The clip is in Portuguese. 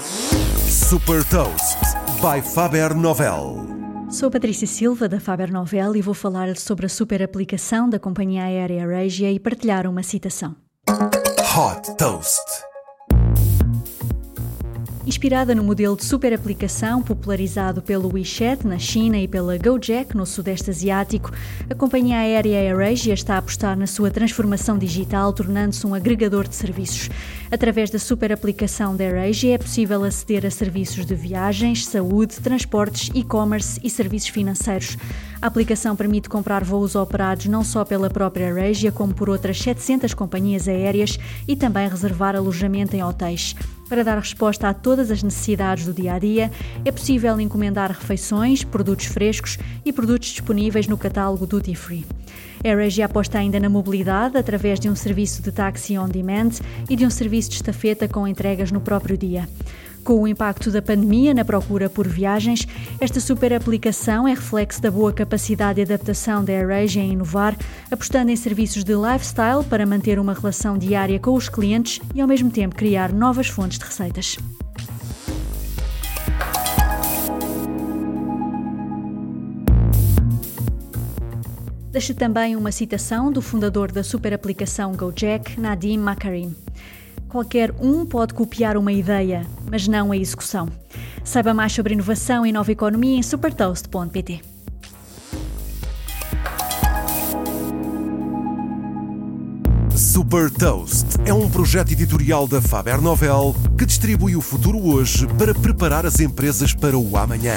Super Toast by Faber Novel. Sou Patrícia Silva da Faber Novel e vou falar sobre a super aplicação da companhia aérea Arasia e partilhar uma citação. Hot Toast. Inspirada no modelo de super aplicação popularizado pelo WeChat na China e pela Gojek no Sudeste Asiático, a companhia aérea AirAsia está a apostar na sua transformação digital, tornando-se um agregador de serviços. Através da super aplicação da AirAsia é possível aceder a serviços de viagens, saúde, transportes, e-commerce e serviços financeiros. A aplicação permite comprar voos operados não só pela própria AirAsia, como por outras 700 companhias aéreas e também reservar alojamento em hotéis. Para dar resposta a todas as necessidades do dia a dia, é possível encomendar refeições, produtos frescos e produtos disponíveis no catálogo Duty Free. A aposta ainda na mobilidade através de um serviço de táxi on demand e de um serviço de estafeta com entregas no próprio dia. Com o impacto da pandemia na procura por viagens, esta super aplicação é reflexo da boa capacidade de adaptação da AirAsia em inovar, apostando em serviços de lifestyle para manter uma relação diária com os clientes e ao mesmo tempo criar novas fontes de receitas. Deixo também uma citação do fundador da super aplicação Gojek, Nadim Makarim. Qualquer um pode copiar uma ideia, mas não a execução. Saiba mais sobre inovação e nova economia em supertoast.pt. Super Toast é um projeto editorial da Faber Novel que distribui o futuro hoje para preparar as empresas para o amanhã.